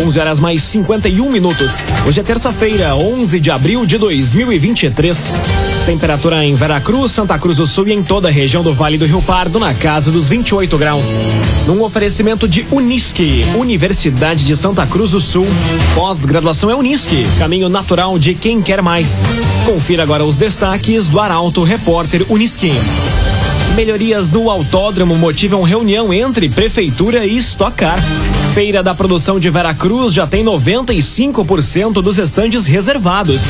11 horas mais 51 minutos. Hoje é terça-feira, 11 de abril de 2023. Temperatura em Veracruz, Santa Cruz do Sul e em toda a região do Vale do Rio Pardo na casa dos 28 graus. Num oferecimento de Unisque, Universidade de Santa Cruz do Sul. Pós-graduação é Unisque, caminho natural de quem quer mais. Confira agora os destaques do Arauto Repórter Unisque. Melhorias no autódromo motivam reunião entre Prefeitura e Stock Car. Feira da Produção de Veracruz já tem 95% dos estandes reservados.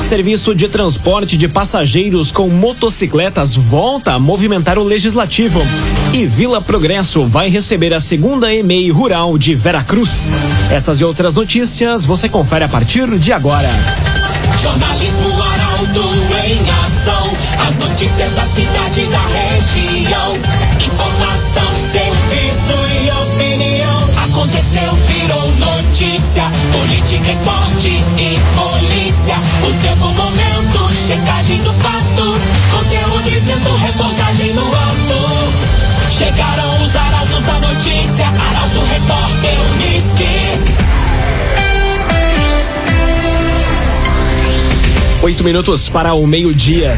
Serviço de transporte de passageiros com motocicletas volta a movimentar o legislativo. E Vila Progresso vai receber a segunda EMEI Rural de Veracruz. Essas e outras notícias você confere a partir de agora. Jornalismo Arauto em ação. As notícias da cidade e da região. Informação, serviço. Aconteceu, virou notícia. Política, esporte e polícia. O tempo, momento, checagem do fato. Conteúdo dizendo, reportagem no ato. Chegaram os arautos da notícia. Arauto, repórter, Unisque. Oito minutos para o meio-dia.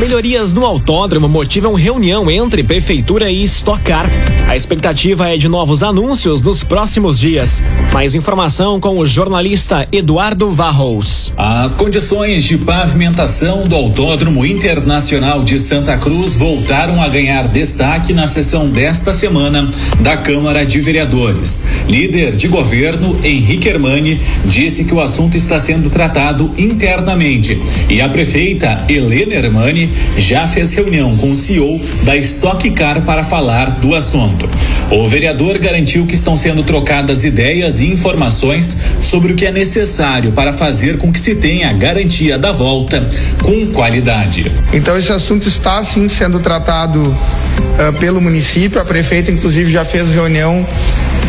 Melhorias no autódromo motivam reunião entre Prefeitura e Stock Car. A expectativa é de novos anúncios nos próximos dias. Mais informação com o jornalista Eduardo Varros. As condições de pavimentação do Autódromo Internacional de Santa Cruz voltaram a ganhar destaque na sessão desta semana da Câmara de Vereadores. Líder de governo, Henrique Hermani, disse que o assunto está sendo tratado internamente e a prefeita Helena Hermani já fez reunião com o CEO da Stock Car para falar do assunto. O vereador garantiu que estão sendo trocadas ideias e informações sobre o que é necessário para fazer com que se tenha a garantia da volta com qualidade. Então esse assunto está sim sendo tratado uh, pelo município. A prefeita inclusive já fez reunião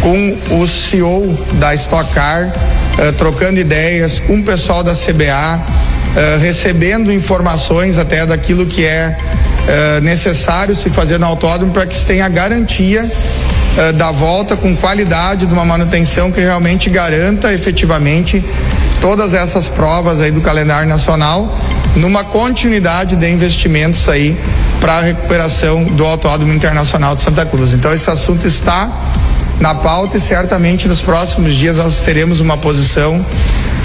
com o CEO da Stock Car, uh, trocando ideias com o pessoal da CBA uh, recebendo informações até daquilo que é uh, necessário se fazer no autódromo para que se tenha garantia uh, da volta com qualidade, de uma manutenção que realmente garanta efetivamente todas essas provas aí do calendário nacional, numa continuidade de investimentos aí para a recuperação do Autódromo Internacional de Santa Cruz. Então esse assunto está na pauta e certamente nos próximos dias nós teremos uma posição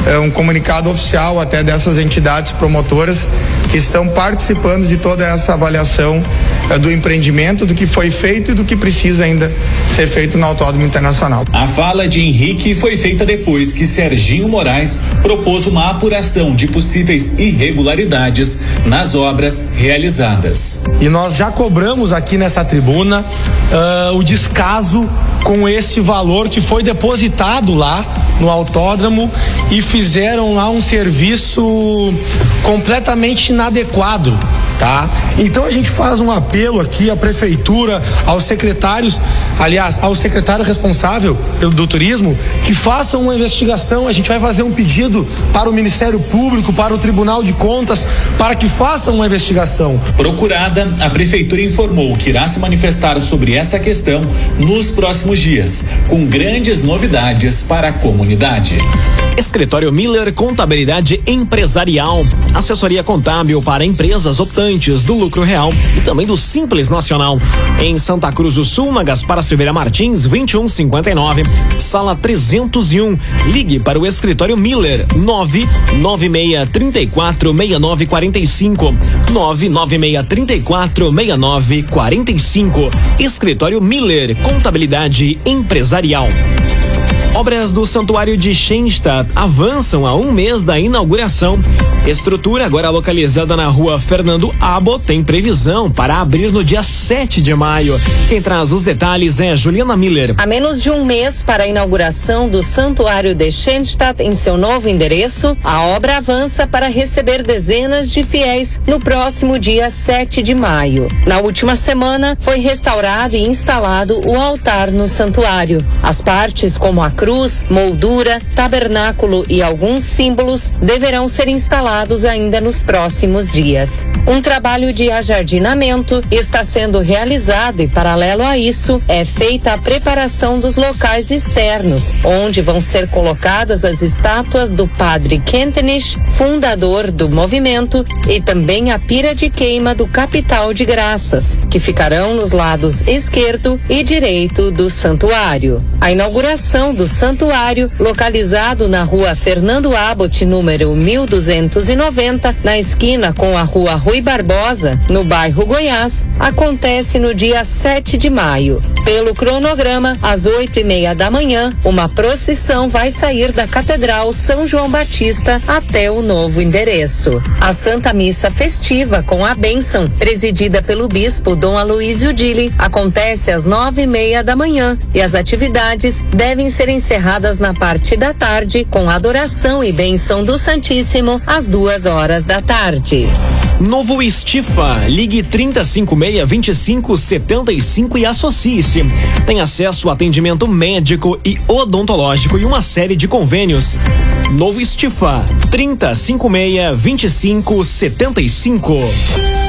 é, um comunicado oficial até dessas entidades promotoras que estão participando de toda essa avaliação é, do empreendimento, do que foi feito e do que precisa ainda ser feito no Autódromo Internacional. A fala de Henrique foi feita depois que Serginho Moraes propôs uma apuração de possíveis irregularidades nas obras realizadas. E nós já cobramos aqui nessa tribuna uh, o descaso com esse valor que foi depositado lá no autódromo e fizeram lá um serviço completamente inadequado tá? Então a gente faz um apelo aqui à prefeitura, aos secretários, aliás, ao secretário responsável pelo do turismo, que façam uma investigação. A gente vai fazer um pedido para o Ministério Público, para o Tribunal de Contas, para que façam uma investigação. Procurada, a prefeitura informou que irá se manifestar sobre essa questão nos próximos dias, com grandes novidades para a comunidade. Escritório Miller Contabilidade Empresarial, assessoria contábil para empresas optantes do lucro real e também do Simples Nacional. Em Santa Cruz do Sul, na Gaspar Silveira Martins, 2159, sala 301. Ligue para o Escritório Miller 99634 6945 99634 6945. Escritório Miller Contabilidade Empresarial. Obras do Santuário de Schenstadt avançam a um mês da inauguração. Estrutura agora localizada na rua Fernando Abo tem previsão para abrir no dia 7 de maio. Quem traz os detalhes é Juliana Miller. A menos de um mês para a inauguração do Santuário de Schenstadt em seu novo endereço, a obra avança para receber dezenas de fiéis no próximo dia 7 de maio. Na última semana, foi restaurado e instalado o altar no santuário. As partes, como a cruz, moldura, tabernáculo e alguns símbolos deverão ser instalados ainda nos próximos dias. Um trabalho de ajardinamento está sendo realizado e, paralelo a isso, é feita a preparação dos locais externos, onde vão ser colocadas as estátuas do padre Kentenish, fundador do movimento, e também a pira de queima do Capital de Graças, que ficarão nos lados esquerdo e direito do santuário. A inauguração do santuário, localizado na rua Fernando Abbott, número 1290, na esquina com a rua Rui Barbosa, no bairro Goiás, acontece no dia 7 de maio. Pelo cronograma, às oito e meia da manhã, uma procissão vai sair da Catedral São João Batista até o novo endereço. A Santa Missa Festiva, com a bênção, presidida pelo Bispo Dom Aloísio Dili, acontece às nove e meia da manhã e as atividades devem ser encerradas na parte da tarde, com adoração e bênção do Santíssimo às duas horas da tarde. Novo Estifa, ligue 356 2575 e associe-se. Tem acesso a atendimento médico e odontológico e uma série de convênios. Novo Estifa, 3056 2575.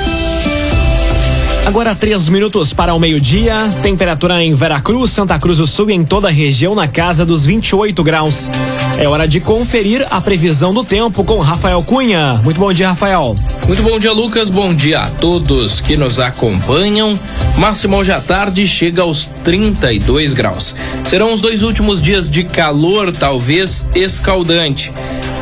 Agora três minutos para o meio-dia. Temperatura em Veracruz, Santa Cruz do Sul e em toda a região na casa dos 28 graus. É hora de conferir a previsão do tempo com Rafael Cunha. Muito bom dia, Rafael. Muito bom dia, Lucas. Bom dia a todos que nos acompanham. Máximo hoje à tarde chega aos 32 graus. Serão os dois últimos dias de calor, talvez escaldante.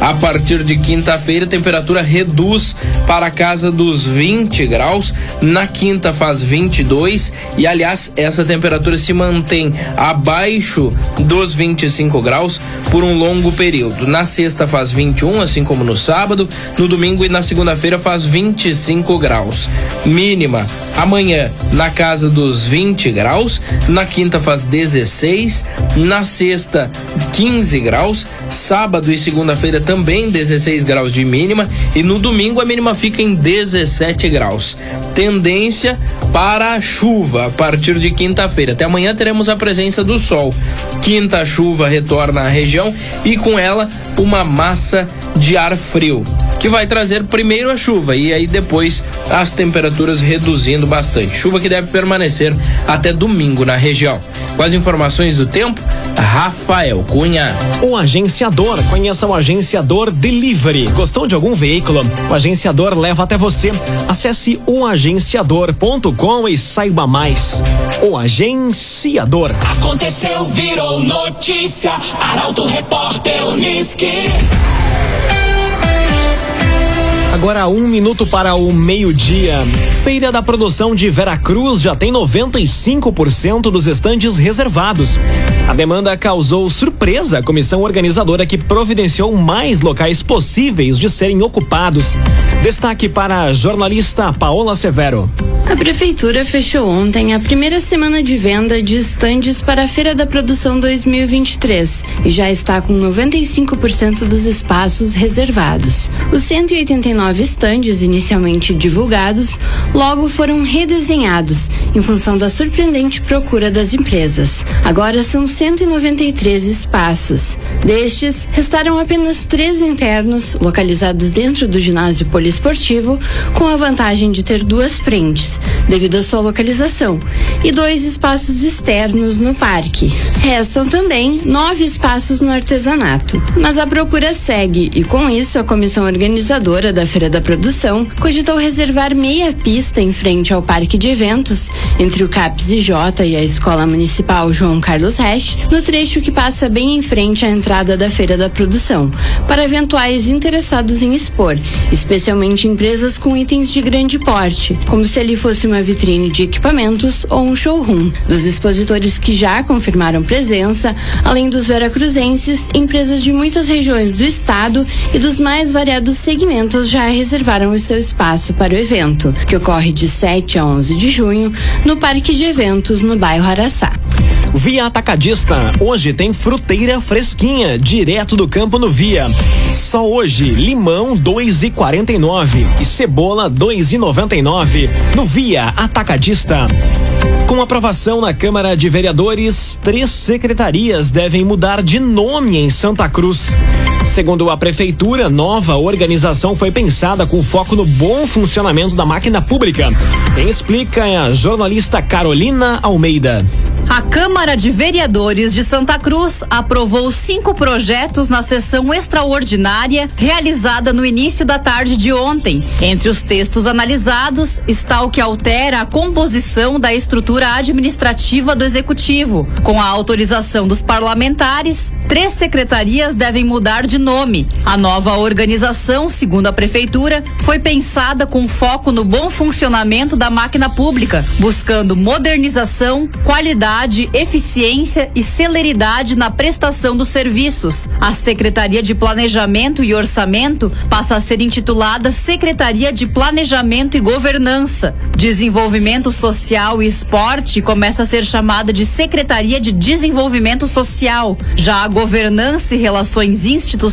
A partir de quinta-feira, a temperatura reduz para a casa dos 20 graus. Na quinta faz 22 e, aliás, essa temperatura se mantém abaixo dos 25 graus por um longo período. Na sexta faz 21, assim como no sábado. No domingo e na segunda-feira faz 25 graus. Mínima amanhã na casa dos 20 graus. Na quinta faz 16. Na sexta, 15 graus. Sábado e segunda-feira também 16 graus de mínima e no domingo a mínima fica em 17 graus. Tendência para chuva a partir de quinta-feira. Até amanhã teremos a presença do sol. Quinta chuva retorna à região e com ela uma massa de ar frio que vai trazer primeiro a chuva e aí depois as temperaturas reduzindo bastante. Chuva que deve permanecer até domingo na região. Com as informações do tempo, Rafael Cunha. O agenciador. Conheça o agenciador Delivery. Gostou de algum veículo? O agenciador leva até você. Acesse oagenciador.com e saiba mais. O agenciador. Aconteceu, virou notícia. Arauto Repórter Uniski. Agora um minuto para o meio-dia. Feira da Produção de Veracruz já tem 95% dos estandes reservados. A demanda causou surpresa à comissão organizadora que providenciou mais locais possíveis de serem ocupados. Destaque para a jornalista Paola Severo. A Prefeitura fechou ontem a primeira semana de venda de estandes para a Feira da Produção 2023 e já está com 95% dos espaços reservados. Os 189 estandes inicialmente divulgados logo foram redesenhados em função da surpreendente procura das empresas. Agora são 193 espaços. Destes, restaram apenas três internos localizados dentro do ginásio poliesportivo, com a vantagem de ter duas frentes devido à sua localização, e dois espaços externos no parque. Restam também nove espaços no artesanato. Mas a procura segue e, com isso, a comissão organizadora da Feira da Produção cogitou reservar meia pista em frente ao parque de eventos, entre o CAPS IJ e a Escola Municipal João Carlos Resch, no trecho que passa bem em frente à entrada da Feira da Produção, para eventuais interessados em expor, especialmente empresas com itens de grande porte, como se ali fosse uma vitrine de equipamentos ou um showroom. Dos expositores que já confirmaram presença, além dos veracruzenses, empresas de muitas regiões do estado e dos mais variados segmentos já reservaram o seu espaço para o evento, que ocorre de 7 a 11 de junho no Parque de Eventos no bairro Araçá. Via Atacadista. Hoje tem fruteira fresquinha, direto do campo no Via. Só hoje, limão 2,49 e cebola 2,99 no Via Atacadista. Com aprovação na Câmara de Vereadores, três secretarias devem mudar de nome em Santa Cruz. Segundo a Prefeitura, nova organização foi pensada com foco no bom funcionamento da máquina pública. Quem explica é a jornalista Carolina Almeida. A Câmara de Vereadores de Santa Cruz aprovou cinco projetos na sessão extraordinária realizada no início da tarde de ontem. Entre os textos analisados está o que altera a composição da estrutura administrativa do Executivo. Com a autorização dos parlamentares, três secretarias devem mudar de nome. A nova organização, segundo a Prefeitura, foi pensada com foco no bom funcionamento da máquina pública, buscando modernização, qualidade eficiência e celeridade na prestação dos serviços. A Secretaria de Planejamento e Orçamento passa a ser intitulada Secretaria de Planejamento e Governança. Desenvolvimento Social e Esporte começa a ser chamada de Secretaria de Desenvolvimento Social. Já a Governança e Relações Institucionais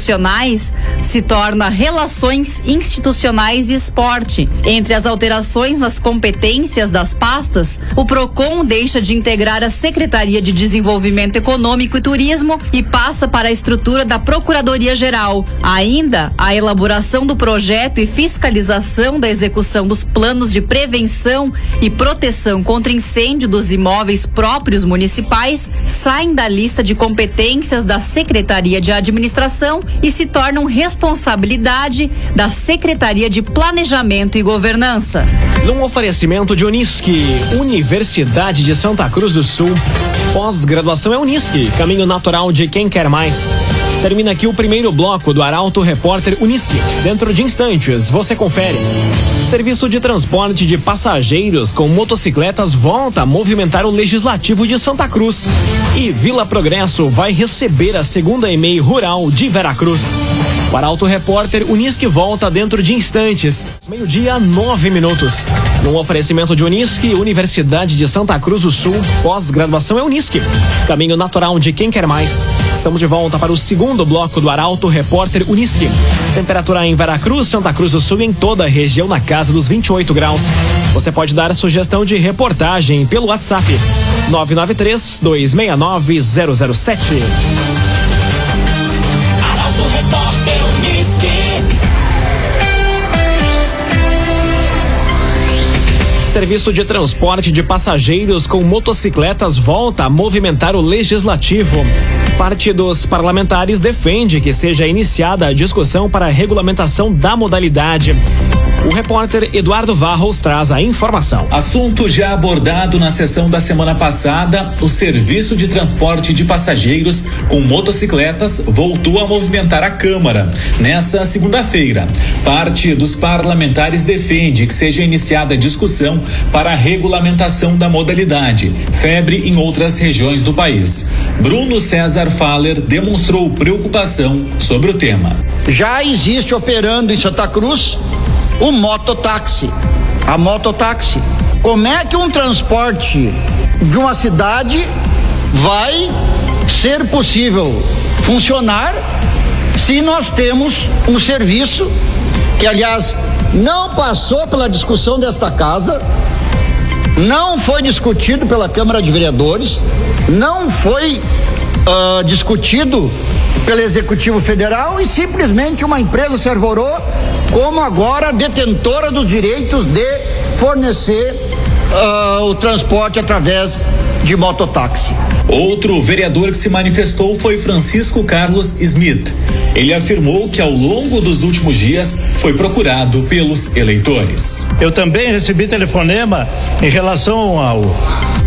se torna Relações Institucionais e Esporte. Entre as alterações nas competências das pastas, o PROCON deixa de integrar a Secretaria de Desenvolvimento Econômico e Turismo e passa para a estrutura da Procuradoria Geral. Ainda, a elaboração do projeto e fiscalização da execução dos planos de prevenção e proteção contra incêndio dos imóveis próprios municipais saem da lista de competências da Secretaria de Administração e se tornam responsabilidade da Secretaria de Planejamento e Governança. Num oferecimento de Unisque, Universidade de Santa Cruz do Sul. Pós-graduação é Unisque, caminho natural de quem quer mais. Termina aqui o primeiro bloco do Arauto Repórter Unisque. Dentro de instantes, você confere. Serviço de transporte de passageiros com motocicletas volta a movimentar o Legislativo de Santa Cruz. E Vila Progresso vai receber a segunda EMEI Rural de Veracruz. O Arauto Repórter Unisque volta dentro de instantes. Meio-dia, nove minutos. Num oferecimento de Unisque, Universidade de Santa Cruz do Sul, pós-graduação é Unisque. Caminho natural de quem quer mais. Estamos de volta para o segundo bloco do Arauto Repórter Unisque. Temperatura em Veracruz, Santa Cruz do Sul e em toda a região na casa dos 28 graus. Você pode dar sugestão de reportagem pelo WhatsApp 993 269 007. Serviço de transporte de passageiros com motocicletas volta a movimentar o legislativo. Parte dos parlamentares defende que seja iniciada a discussão para a regulamentação da modalidade. O repórter Eduardo Varros traz a informação. Assunto já abordado na sessão da semana passada, o serviço de transporte de passageiros com motocicletas voltou a movimentar a Câmara nessa segunda-feira. Parte dos parlamentares defende que seja iniciada a discussão para a regulamentação da modalidade, febre em outras regiões do país. Bruno César Faller demonstrou preocupação sobre o tema. Já existe operando em Santa Cruz o mototáxi. A mototáxi. Como é que um transporte de uma cidade vai ser possível funcionar se nós temos um serviço que, aliás, não passou pela discussão desta casa, não foi discutido pela Câmara de Vereadores, não foi ah, discutido pelo Executivo Federal e simplesmente uma empresa se arvorou como agora detentora dos direitos de fornecer ah, o transporte através de mototáxi. Outro vereador que se manifestou foi Francisco Carlos Smith. Ele afirmou que ao longo dos últimos dias foi procurado pelos eleitores. Eu também recebi telefonema em relação ao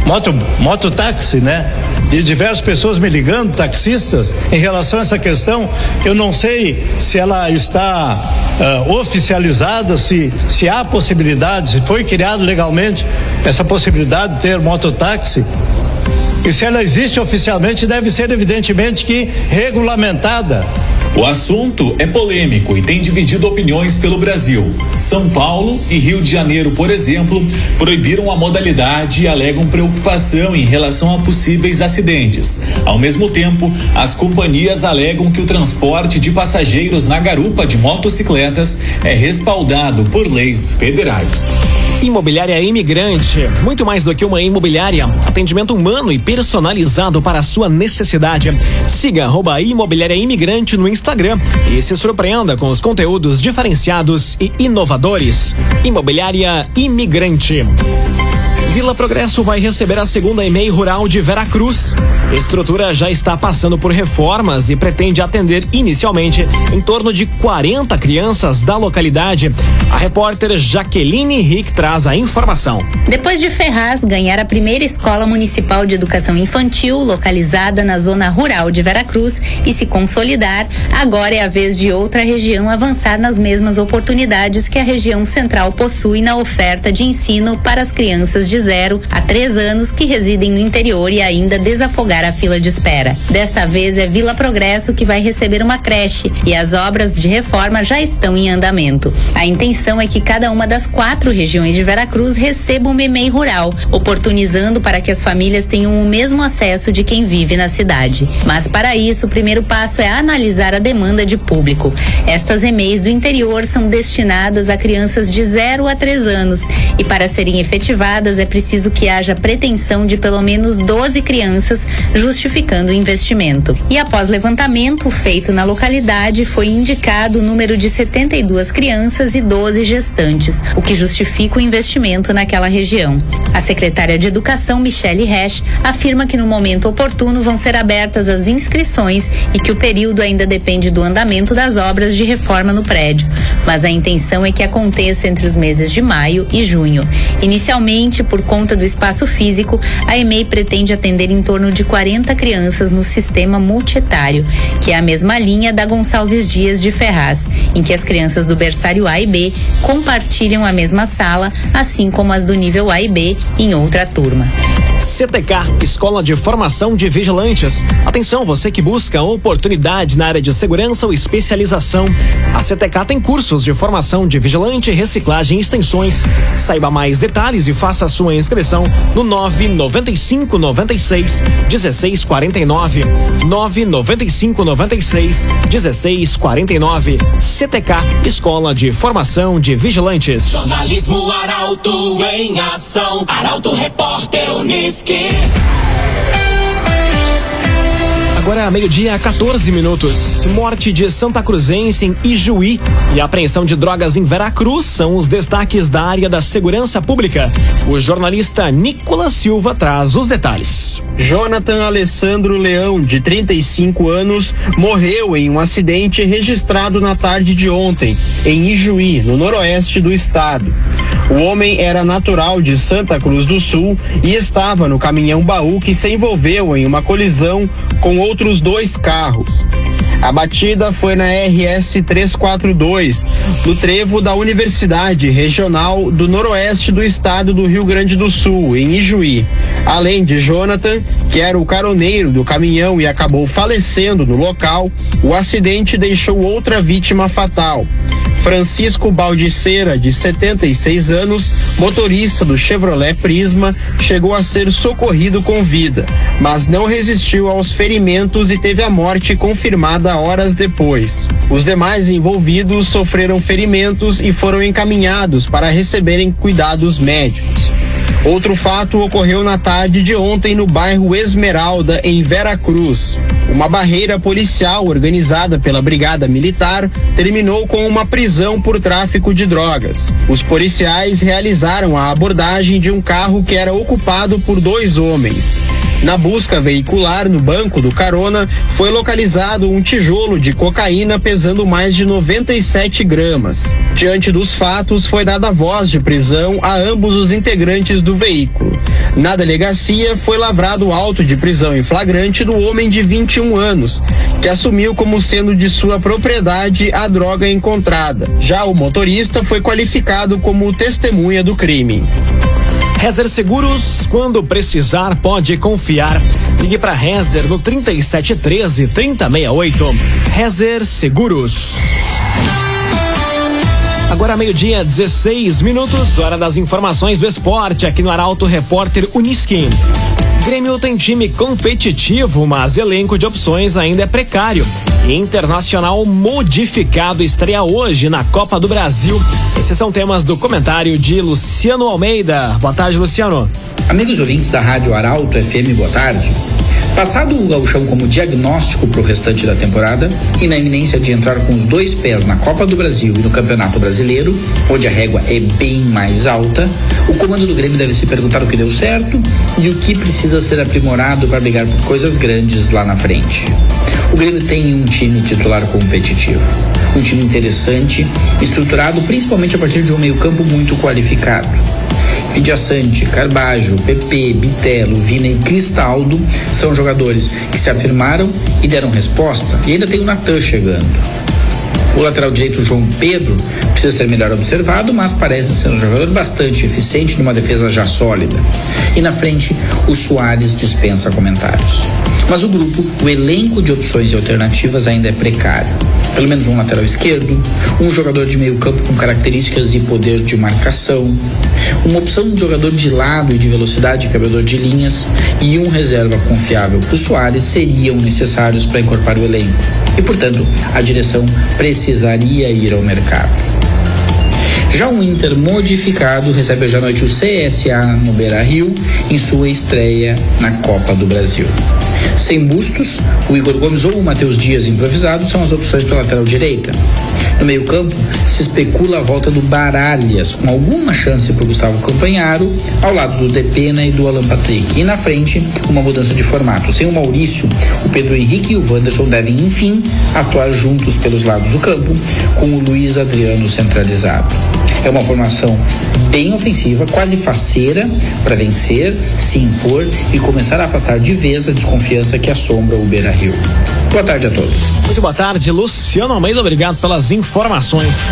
moto, mototáxi, né? De diversas pessoas me ligando, taxistas, em relação a essa questão. Eu não sei se ela está ah, oficializada, se, se há possibilidade, se foi criado legalmente essa possibilidade de ter mototáxi. E se ela existe oficialmente, deve ser evidentemente que regulamentada O assunto é polêmico e tem dividido opiniões pelo Brasil. São Paulo e Rio de Janeiro, por exemplo, proibiram a modalidade e alegam preocupação em relação a possíveis acidentes. Ao mesmo tempo, as companhias alegam que o transporte de passageiros na garupa de motocicletas é respaldado por leis federais. Imobiliária Imigrante, muito mais do que uma imobiliária, atendimento humano e personalizado para a sua necessidade. Siga arroba Imobiliária Imigrante no Instagram e se surpreenda com os conteúdos diferenciados e inovadores. Imobiliária Imigrante. Vila Progresso vai receber a segunda EMEI Rural de Veracruz. A estrutura já está passando por reformas e pretende atender inicialmente em torno de 40 crianças da localidade. A repórter Jaqueline Rick traz a informação. Depois de Ferraz ganhar a primeira escola municipal de educação infantil localizada na zona rural de Veracruz e se consolidar, agora é a vez de outra região avançar nas mesmas oportunidades que a região central possui na oferta de ensino para as crianças de 0 a 3 anos que residem no interior e ainda desafogar a fila de espera. Desta vez é Vila Progresso que vai receber uma creche e as obras de reforma já estão em andamento. A intenção é que cada uma das quatro regiões de Veracruz receba uma EMEI rural, oportunizando para que as famílias tenham o mesmo acesso de quem vive na cidade. Mas para isso, o primeiro passo é analisar a demanda de público. Estas EMEIs do interior são destinadas a crianças de 0 a 3 anos e para serem efetivadas é preciso que haja pretensão de pelo menos 12 crianças, justificando o investimento. E após levantamento feito na localidade, foi indicado o número de 72 crianças e 12 gestantes, o que justifica o investimento naquela região. A secretária de Educação, Michele Resch, afirma que no momento oportuno vão ser abertas as inscrições e que o período ainda depende do andamento das obras de reforma no prédio, mas a intenção é que aconteça entre os meses de maio e junho. Inicialmente, por conta do espaço físico, a EMEI pretende atender em torno de 40 crianças no sistema multietário, que é a mesma linha da Gonçalves Dias de Ferraz, em que as crianças do berçário A e B compartilham a mesma sala, assim como as do nível A e B em outra turma. CTK, Escola de Formação de Vigilantes. Atenção, você que busca oportunidade na área de segurança ou especialização. A CTK tem cursos de formação de vigilante, reciclagem e extensões. Saiba mais detalhes e faça a sua inscrição no 995 96 1649. 995 96 1649. CTK, Escola de Formação de Vigilantes. Jornalismo Arauto em ação. Arauto Repórter Unisque. Agora meio-dia, 14 minutos. Morte de Santa Cruzense em Ijuí e apreensão de drogas em Veracruz são os destaques da área da segurança pública. O jornalista Nicolas Silva traz os detalhes. Jonathan Alessandro Leão, de 35 anos, morreu em um acidente registrado na tarde de ontem, em Ijuí, no noroeste do estado. O homem era natural de Santa Cruz do Sul e estava no caminhão baú que se envolveu em uma colisão com outros dois carros. A batida foi na RS 342, no trevo da Universidade Regional do Noroeste do Estado do Rio Grande do Sul, em Ijuí. Além de Jonathan, que era o caroneiro do caminhão e acabou falecendo no local, o acidente deixou outra vítima fatal. Francisco Baldiceira, de 76 anos, motorista do Chevrolet Prisma, chegou a ser socorrido com vida, mas não resistiu aos ferimentos e teve a morte confirmada horas depois. Os demais envolvidos sofreram ferimentos e foram encaminhados para receberem cuidados médicos. Outro fato ocorreu na tarde de ontem no bairro Esmeralda, em Veracruz. Uma barreira policial organizada pela Brigada Militar terminou com uma prisão por tráfico de drogas. Os policiais realizaram a abordagem de um carro que era ocupado por dois homens. Na busca veicular no banco do carona, foi localizado um tijolo de cocaína pesando mais de 97 gramas. Diante dos fatos, foi dada voz de prisão a ambos os integrantes do veículo. Na delegacia, foi lavrado auto de prisão em flagrante do homem de 21 anos, que assumiu como sendo de sua propriedade a droga encontrada. Já o motorista foi qualificado como testemunha do crime. Rezer Seguros, quando precisar, pode confiar. Ligue para Rezer no 3713 3068. Rezer Seguros. Agora meio-dia, 16 minutos, hora das informações do esporte aqui no Arauto Repórter Unisquim. Grêmio tem time competitivo, mas elenco de opções ainda é precário. Internacional modificado estreia hoje na Copa do Brasil. Esses são temas do comentário de Luciano Almeida. Boa tarde, Luciano. Amigos ouvintes da Rádio Arauto FM, boa tarde. Passado o gauchão como diagnóstico para o restante da temporada e na iminência de entrar com os dois pés na Copa do Brasil e no Campeonato Brasileiro, onde a régua é bem mais alta, o comando do Grêmio deve se perguntar o que deu certo e o que precisa ser aprimorado para brigar por coisas grandes lá na frente. O Grêmio tem um time titular competitivo, um time interessante, estruturado principalmente a partir de um meio-campo muito qualificado. Vidiaçante, Carbajo, PP, Bitelo, Vina e Cristaldo são jogadores que se afirmaram e deram resposta. E ainda tem o Natan chegando. O lateral direito, João Pedro, precisa ser melhor observado, mas parece ser um jogador bastante eficiente numa defesa já sólida. E na frente, o Soares dispensa comentários. Mas o grupo, o elenco de opções e alternativas ainda é precário. Pelo menos um lateral esquerdo, um jogador de meio campo com características e poder de marcação, uma opção de jogador de lado e de velocidade quebrador de linhas e um reserva confiável para o Soares seriam necessários para incorporar o elenco. E, portanto, a direção precisaria ir ao mercado. Já o Inter modificado recebe hoje à noite o CSA no Beira Rio em sua estreia na Copa do Brasil. Sem bustos, o Igor Gomes ou o Matheus Dias improvisado são as opções pela lateral direita. No meio-campo, se especula a volta do Baralhas, com alguma chance para Gustavo Campanharo, ao lado do Depena e do Alan Patrick. E na frente, uma mudança de formato. Sem o Maurício, o Pedro Henrique e o Wanderson devem, enfim, atuar juntos pelos lados do campo, com o Luiz Adriano centralizado. É uma formação bem ofensiva, quase faceira para vencer, se impor e começar a afastar de vez a desconfiança que assombra o Beira Rio. Boa tarde a todos. Muito boa tarde, Luciano Almeida. Obrigado pelas informações.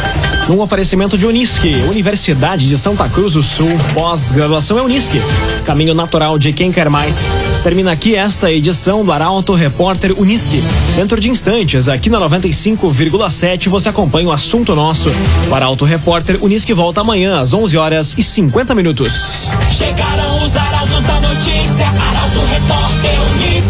Num oferecimento de Unisque, Universidade de Santa Cruz do Sul, pós-graduação é Unisque. Caminho natural de quem quer mais. Termina aqui esta edição do Arauto Repórter Unisque. Dentro de instantes, aqui na 95,7, você acompanha o assunto nosso. O Arauto Repórter Unisque volta amanhã às 11 horas e 50 minutos. Chegaram os arautos da notícia, Arauto Repórter Unisque.